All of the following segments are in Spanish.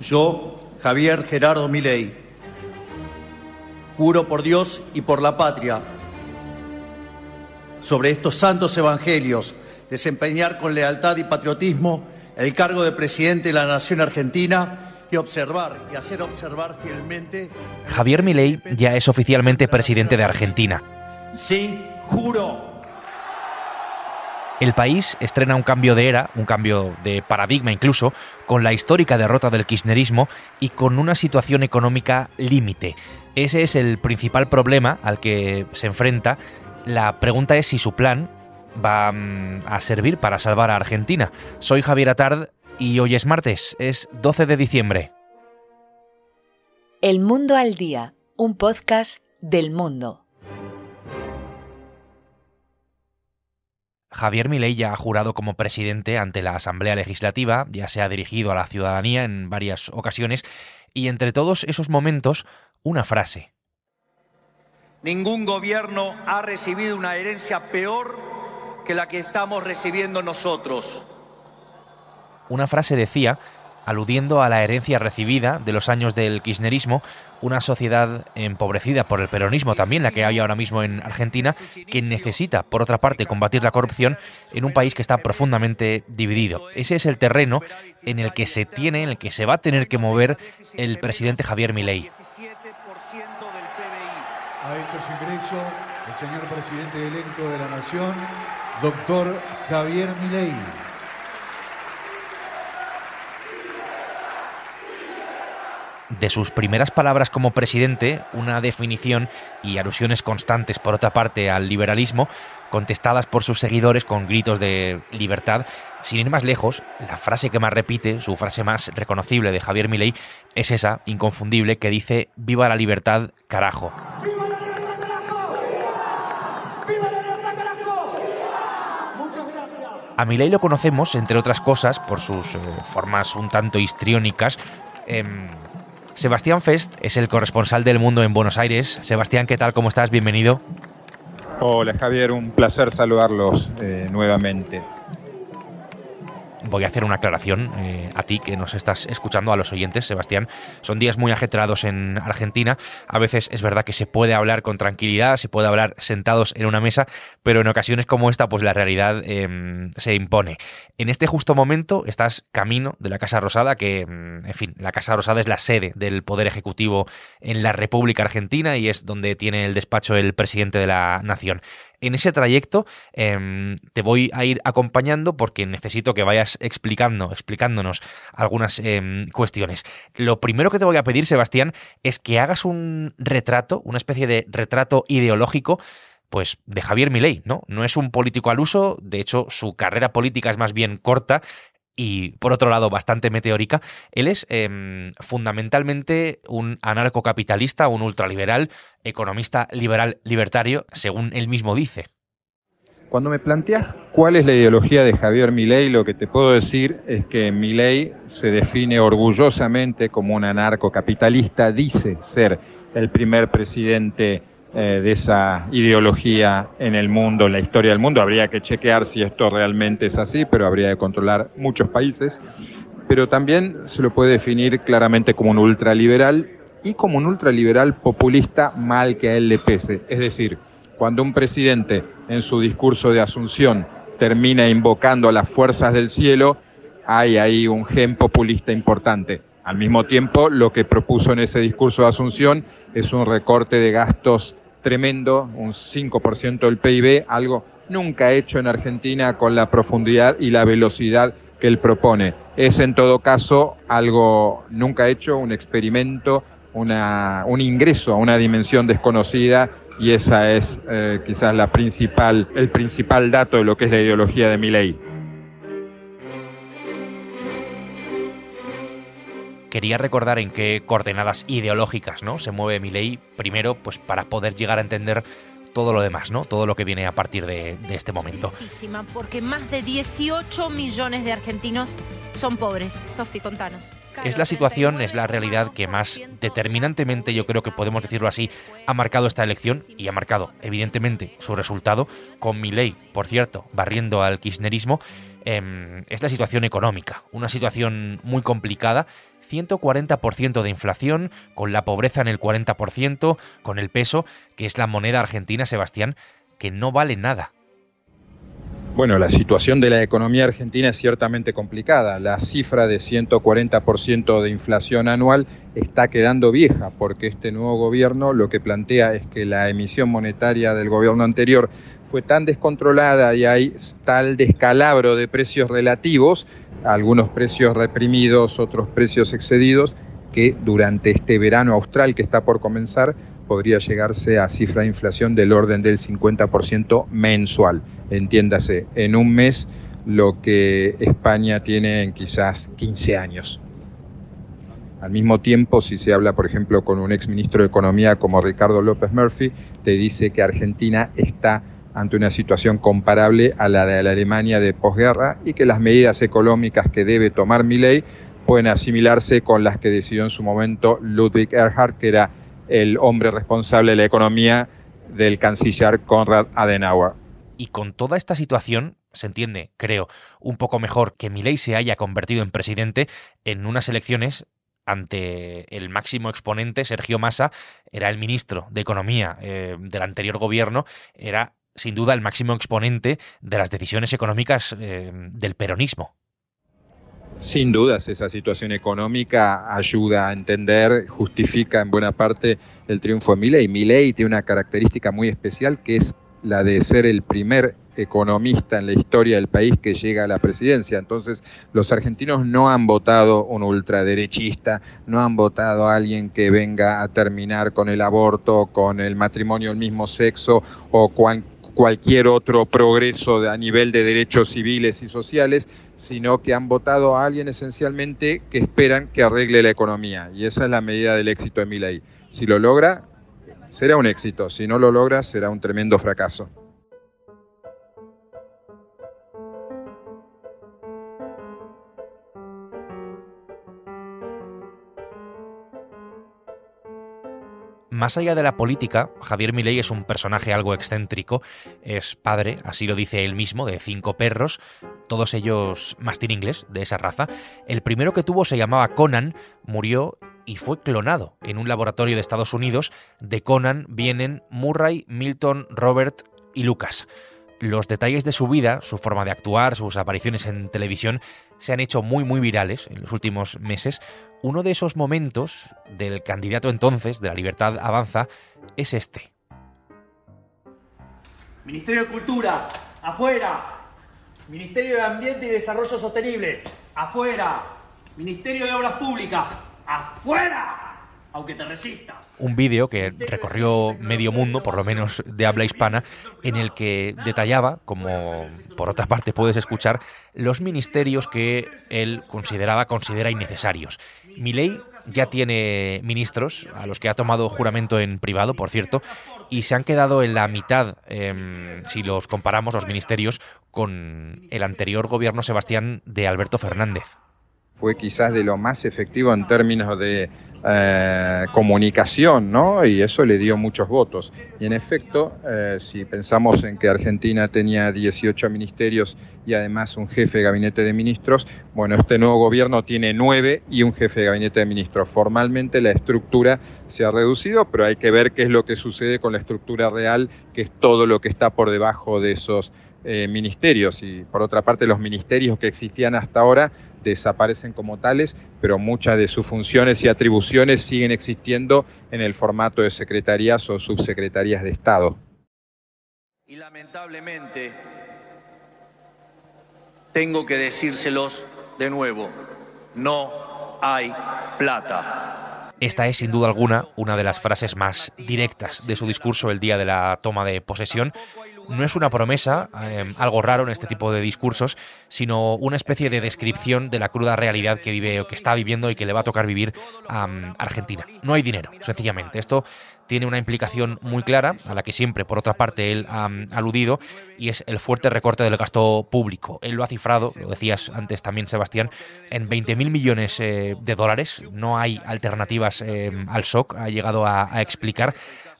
Yo, Javier Gerardo Milei, juro por Dios y por la patria sobre estos santos evangelios desempeñar con lealtad y patriotismo el cargo de presidente de la Nación Argentina y observar y hacer observar fielmente. Javier Milei ya es oficialmente presidente de Argentina. Sí, juro. El país estrena un cambio de era, un cambio de paradigma incluso, con la histórica derrota del kirchnerismo y con una situación económica límite. Ese es el principal problema al que se enfrenta. La pregunta es si su plan va mm, a servir para salvar a Argentina. Soy Javier Atard y hoy es martes, es 12 de diciembre. El Mundo al Día, un podcast del mundo. Javier Milei ya ha jurado como presidente ante la Asamblea Legislativa, ya se ha dirigido a la ciudadanía en varias ocasiones y entre todos esos momentos una frase. Ningún gobierno ha recibido una herencia peor que la que estamos recibiendo nosotros. Una frase decía, aludiendo a la herencia recibida de los años del kirchnerismo, una sociedad empobrecida por el peronismo también, la que hay ahora mismo en Argentina, que necesita, por otra parte, combatir la corrupción en un país que está profundamente dividido. Ese es el terreno en el que se tiene, en el que se va a tener que mover el presidente Javier Milei. Ha hecho su ingreso el señor presidente electo de la Nación, doctor Javier Milei. De sus primeras palabras como presidente, una definición y alusiones constantes, por otra parte, al liberalismo, contestadas por sus seguidores con gritos de libertad. Sin ir más lejos, la frase que más repite, su frase más reconocible de Javier Milei, es esa, inconfundible, que dice «Viva la libertad, carajo». A Milei lo conocemos, entre otras cosas, por sus eh, formas un tanto histriónicas. Em, Sebastián Fest es el corresponsal del mundo en Buenos Aires. Sebastián, ¿qué tal? ¿Cómo estás? Bienvenido. Hola Javier, un placer saludarlos eh, nuevamente voy a hacer una aclaración eh, a ti que nos estás escuchando, a los oyentes, Sebastián. Son días muy ajetreados en Argentina. A veces es verdad que se puede hablar con tranquilidad, se puede hablar sentados en una mesa, pero en ocasiones como esta, pues la realidad em, se impone. En este justo momento estás camino de la Casa Rosada, que, em, en fin, la Casa Rosada es la sede del Poder Ejecutivo en la República Argentina y es donde tiene el despacho el presidente de la Nación. En ese trayecto em, te voy a ir acompañando porque necesito que vayas explicando, explicándonos algunas em, cuestiones. Lo primero que te voy a pedir, Sebastián, es que hagas un retrato, una especie de retrato ideológico pues de Javier Milei, ¿no? No es un político al uso, de hecho su carrera política es más bien corta, y por otro lado bastante meteórica, él es em, fundamentalmente un anarcocapitalista, un ultraliberal, economista liberal libertario, según él mismo dice. Cuando me planteas cuál es la ideología de Javier Milei, lo que te puedo decir es que Milei se define orgullosamente como un anarcocapitalista, dice ser el primer presidente eh, de esa ideología en el mundo, en la historia del mundo. Habría que chequear si esto realmente es así, pero habría que controlar muchos países. Pero también se lo puede definir claramente como un ultraliberal y como un ultraliberal populista mal que a él le pese. Es decir, cuando un presidente en su discurso de Asunción termina invocando a las fuerzas del cielo, hay ahí un gen populista importante. Al mismo tiempo, lo que propuso en ese discurso de Asunción es un recorte de gastos tremendo, un 5% del PIB, algo nunca hecho en Argentina con la profundidad y la velocidad que él propone. Es en todo caso algo nunca hecho, un experimento, un ingreso a una dimensión desconocida y esa es eh, quizás la principal, el principal dato de lo que es la ideología de mi ley. quería recordar en qué coordenadas ideológicas ¿no? se mueve mi ley, primero, pues para poder llegar a entender todo lo demás, ¿no? Todo lo que viene a partir de, este momento. Porque más de 18 millones de argentinos son pobres. Sofi, contanos. Es la situación, es la realidad que más determinantemente, yo creo que podemos decirlo así, ha marcado esta elección y ha marcado, evidentemente, su resultado, con mi ley, por cierto, barriendo al kirchnerismo, em, es la situación económica. Una situación muy complicada 140% de inflación, con la pobreza en el 40%, con el peso, que es la moneda argentina, Sebastián, que no vale nada. Bueno, la situación de la economía argentina es ciertamente complicada. La cifra de 140% de inflación anual está quedando vieja porque este nuevo gobierno lo que plantea es que la emisión monetaria del gobierno anterior fue tan descontrolada y hay tal descalabro de precios relativos, algunos precios reprimidos, otros precios excedidos, que durante este verano austral que está por comenzar podría llegarse a cifra de inflación del orden del 50% mensual. Entiéndase, en un mes lo que España tiene en quizás 15 años. Al mismo tiempo, si se habla, por ejemplo, con un exministro de Economía como Ricardo López Murphy, te dice que Argentina está ante una situación comparable a la de la Alemania de posguerra y que las medidas económicas que debe tomar Milley pueden asimilarse con las que decidió en su momento Ludwig Erhard, que era el hombre responsable de la economía del canciller Konrad Adenauer. Y con toda esta situación, se entiende, creo, un poco mejor que Milei se haya convertido en presidente en unas elecciones ante el máximo exponente, Sergio Massa, era el ministro de Economía eh, del anterior gobierno, era sin duda el máximo exponente de las decisiones económicas eh, del peronismo. Sin dudas, esa situación económica ayuda a entender, justifica en buena parte el triunfo de Milei. Milei tiene una característica muy especial que es la de ser el primer economista en la historia del país que llega a la presidencia. Entonces, los argentinos no han votado un ultraderechista, no han votado a alguien que venga a terminar con el aborto, con el matrimonio del mismo sexo o cualquier cualquier otro progreso a nivel de derechos civiles y sociales, sino que han votado a alguien esencialmente que esperan que arregle la economía. Y esa es la medida del éxito de Milei. Si lo logra, será un éxito. Si no lo logra, será un tremendo fracaso. Más allá de la política, Javier Milei es un personaje algo excéntrico. Es padre, así lo dice él mismo, de cinco perros, todos ellos mastín inglés, de esa raza. El primero que tuvo se llamaba Conan, murió y fue clonado en un laboratorio de Estados Unidos. De Conan vienen Murray, Milton, Robert y Lucas. Los detalles de su vida, su forma de actuar, sus apariciones en televisión, se han hecho muy muy virales en los últimos meses. Uno de esos momentos del candidato entonces de la Libertad Avanza es este. Ministerio de Cultura, afuera. Ministerio de Ambiente y Desarrollo Sostenible, afuera. Ministerio de Obras Públicas, afuera aunque te resistas. Un vídeo que recorrió medio mundo, por lo menos de habla hispana, en el que detallaba, como por otra parte puedes escuchar, los ministerios que él consideraba, considera innecesarios. ley ya tiene ministros, a los que ha tomado juramento en privado, por cierto, y se han quedado en la mitad, em, si los comparamos los ministerios, con el anterior gobierno Sebastián de Alberto Fernández fue quizás de lo más efectivo en términos de eh, comunicación, ¿no? Y eso le dio muchos votos. Y en efecto, eh, si pensamos en que Argentina tenía 18 ministerios y además un jefe de gabinete de ministros, bueno, este nuevo gobierno tiene nueve y un jefe de gabinete de ministros. Formalmente la estructura se ha reducido, pero hay que ver qué es lo que sucede con la estructura real, que es todo lo que está por debajo de esos eh, ministerios. Y por otra parte, los ministerios que existían hasta ahora desaparecen como tales, pero muchas de sus funciones y atribuciones siguen existiendo en el formato de secretarías o subsecretarías de Estado. Y lamentablemente tengo que decírselos de nuevo, no hay plata. Esta es sin duda alguna una de las frases más directas de su discurso el día de la toma de posesión no es una promesa, em, algo raro en este tipo de discursos, sino una especie de descripción de la cruda realidad que vive o que está viviendo y que le va a tocar vivir a Argentina. No hay dinero, sencillamente. Esto tiene una implicación muy clara, a la que siempre, por otra parte, él ha aludido, y es el fuerte recorte del gasto público. Él lo ha cifrado, lo decías antes también, Sebastián, en 20.000 millones eh, de dólares. No hay alternativas em, al SOC, ha llegado a explicar.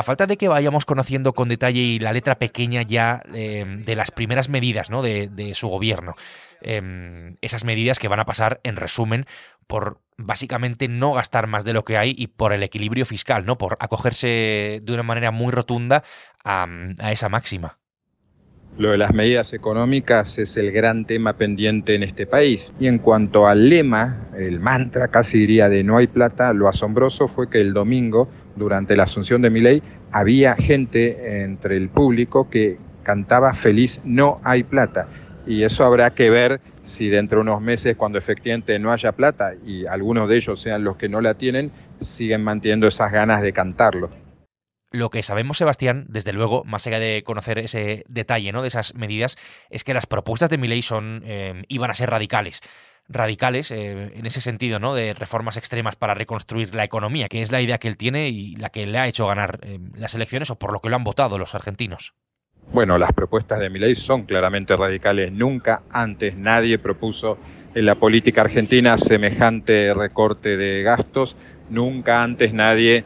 A falta de que vayamos conociendo con detalle y la letra pequeña ya em, de las primeras medidas de, su gobierno, em, esas medidas que van a pasar, en resumen, por básicamente no gastar más de lo que hay y por el equilibrio fiscal, ¿no? Por acogerse de una manera muy rotunda a esa máxima. Lo de las medidas económicas es el gran tema pendiente en este país. Y en cuanto al lema, el mantra casi diría de no hay plata, lo asombroso fue que el domingo, durante la asunción de mi ley, había gente entre el público que cantaba feliz no hay plata. Y eso habrá que ver si dentro de unos meses, cuando efectivamente no haya plata y algunos de ellos sean los que no la tienen, siguen manteniendo esas ganas de cantarlo. Lo que sabemos, Sebastián, desde luego, más allá de conocer ese detalle ¿no? de esas medidas, es que las propuestas de Milei son eh, iban a ser radicales. Radicales eh, en ese sentido, ¿no? De reformas extremas para reconstruir la economía, que es la idea que él tiene y la que le ha hecho ganar eh, las elecciones o por lo que lo han votado los argentinos. Bueno, las propuestas de Milei son claramente radicales. Nunca antes nadie propuso en la política argentina semejante recorte de gastos. Nunca antes nadie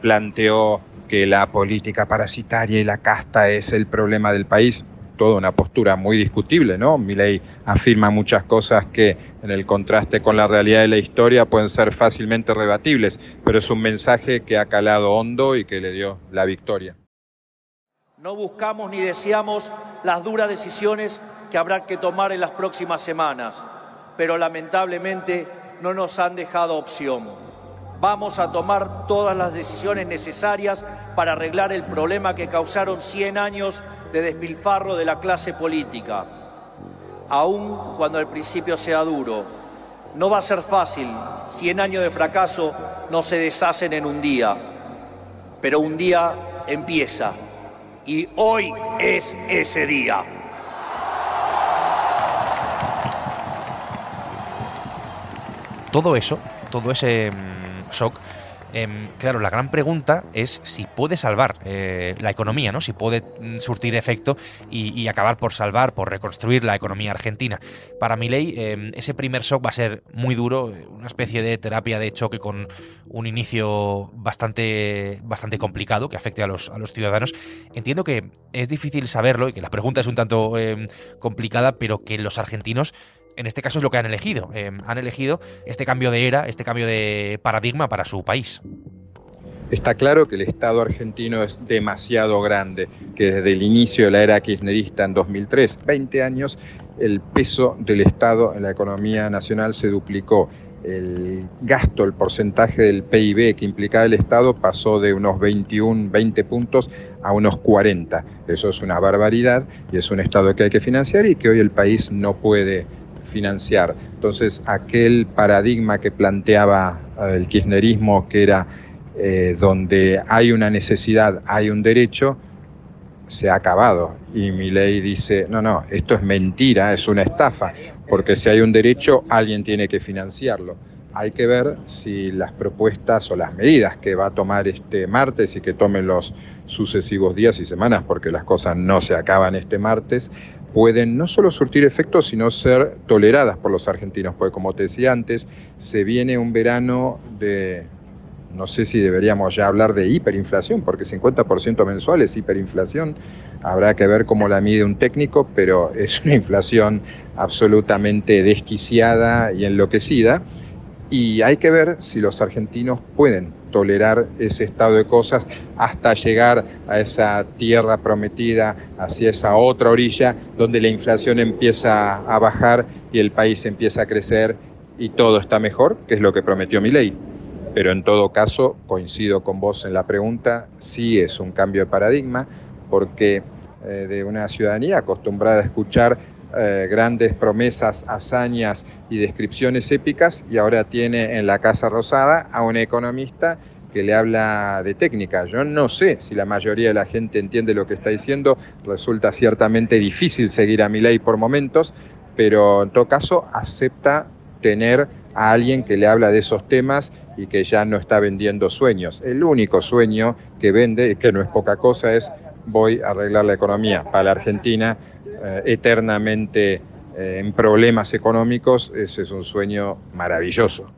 planteó que la política parasitaria y la casta es el problema del país. Toda una postura muy discutible, ¿no? Milei afirma muchas cosas que en el contraste con la realidad de la historia pueden ser fácilmente rebatibles, pero es un mensaje que ha calado hondo y que le dio la victoria. No buscamos ni deseamos las duras decisiones que habrá que tomar en las próximas semanas, pero lamentablemente no nos han dejado opción. Vamos a tomar todas las decisiones necesarias para arreglar el problema que causaron 100 años de despilfarro de la clase política, aun cuando al principio sea duro. No va a ser fácil, 100 años de fracaso no se deshacen en un día, pero un día empieza y hoy es ese día. Todo eso, todo ese shock, em, claro, la gran pregunta es si puede salvar eh, la economía, ¿no? Si puede mm, surtir efecto y, acabar por salvar, por reconstruir la economía argentina. Para mi ley, em, ese primer shock va a ser muy duro, una especie de terapia de choque con un inicio bastante, bastante complicado que afecte a los, a los ciudadanos. Entiendo que es difícil saberlo y que la pregunta es un tanto em, complicada, pero que los argentinos en este caso es lo que han elegido. Eh, han elegido este cambio de era, este cambio de paradigma para su país. Está claro que el Estado argentino es demasiado grande, que desde el inicio de la era kirchnerista en 2003, 20 años, el peso del Estado en la economía nacional se duplicó. El gasto, el porcentaje del PIB que implicaba el Estado pasó de unos 21, 20 puntos a unos 40. Eso es una barbaridad y es un Estado que hay que financiar y que hoy el país no puede financiar. Entonces, aquel paradigma que planteaba eh, el kirchnerismo, que era eh, donde hay una necesidad, hay un derecho, se ha acabado. Y mi ley dice, no, no, esto es mentira, es una estafa, porque si hay un derecho, alguien tiene que financiarlo. Hay que ver si las propuestas o las medidas que va a tomar este martes y que tomen los sucesivos días y semanas, porque las cosas no se acaban este martes, pueden no solo surtir efectos, sino ser toleradas por los argentinos, porque como te decía antes, se viene un verano de, no sé si deberíamos ya hablar de hiperinflación, porque 50% mensual es hiperinflación, habrá que ver cómo la mide un técnico, pero es una inflación absolutamente desquiciada y enloquecida, y hay que ver si los argentinos pueden tolerar ese estado de cosas hasta llegar a esa tierra prometida, hacia esa otra orilla, donde la inflación empieza a bajar y el país empieza a crecer y todo está mejor, que es lo que prometió mi ley. Pero en todo caso, coincido con vos en la pregunta, sí es un cambio de paradigma, porque eh, de una ciudadanía acostumbrada a escuchar eh, grandes promesas, hazañas y descripciones épicas y ahora tiene en la Casa Rosada a un economista que le habla de técnica. Yo no sé si la mayoría de la gente entiende lo que está diciendo, resulta ciertamente difícil seguir a mi ley por momentos, pero en todo caso acepta tener a alguien que le habla de esos temas y que ya no está vendiendo sueños. El único sueño que vende, que no es poca cosa, es voy a arreglar la economía. Para la Argentina eh, eternamente eh, en problemas económicos, ese es un sueño maravilloso.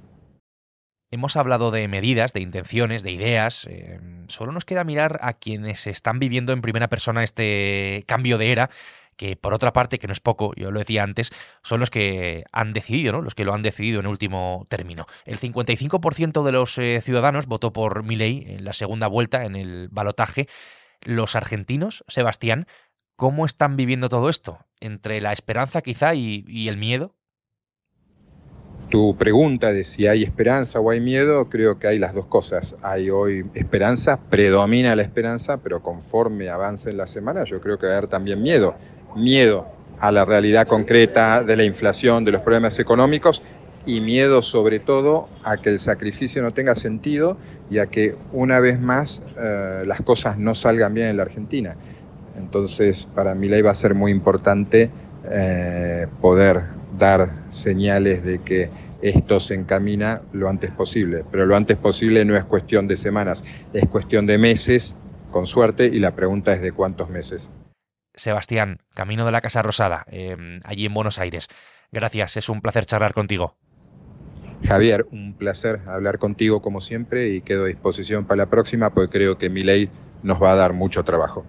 Hemos hablado de medidas, de intenciones, de ideas. Eh, solo nos queda mirar a quienes están viviendo en primera persona este cambio de era que por otra parte, que no es poco, yo lo decía antes, son los que han decidido, ¿no? Los que lo han decidido en último término. El 55% de los ciudadanos votó por Milei en la segunda vuelta, en el balotaje. Los argentinos, Sebastián, ¿cómo están viviendo todo esto? Entre la esperanza quizá y el miedo. Tu pregunta de si hay esperanza o hay miedo, creo que hay las dos cosas. Hay hoy esperanza, predomina la esperanza, pero conforme avancen las semanas, yo creo que va a haber también miedo. Miedo a la realidad concreta de la inflación, de los problemas económicos y miedo sobre todo a que el sacrificio no tenga sentido y a que una vez más eh, las cosas no salgan bien en la Argentina. Entonces, para mi ley va a ser muy importante eh, poder dar señales de que esto se encamina lo antes posible. Pero lo antes posible no es cuestión de semanas, es cuestión de meses, con suerte, y la pregunta es de cuántos meses. Sebastián, camino de la Casa Rosada, em, allí en Buenos Aires. Gracias, es un placer charlar contigo. Javier, un placer hablar contigo como siempre y quedo a disposición para la próxima porque creo que mi ley nos va a dar mucho trabajo.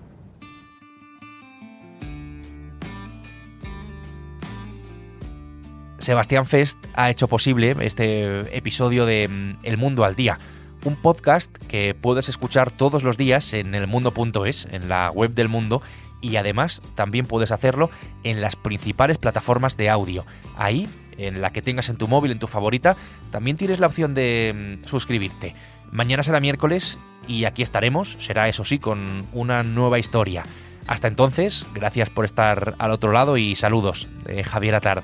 Sebastián Fest ha hecho posible este episodio de mm, El Mundo al Día, un podcast que puedes escuchar todos los días en elmundo.es, en la web del mundo, y además también puedes hacerlo en las principales plataformas de audio. Ahí, en la que tengas en tu móvil, en tu favorita, también tienes la opción de mm, suscribirte. Mañana será miércoles y aquí estaremos, será eso sí, con una nueva historia. Hasta entonces, gracias por estar al otro lado y saludos Javier Atard.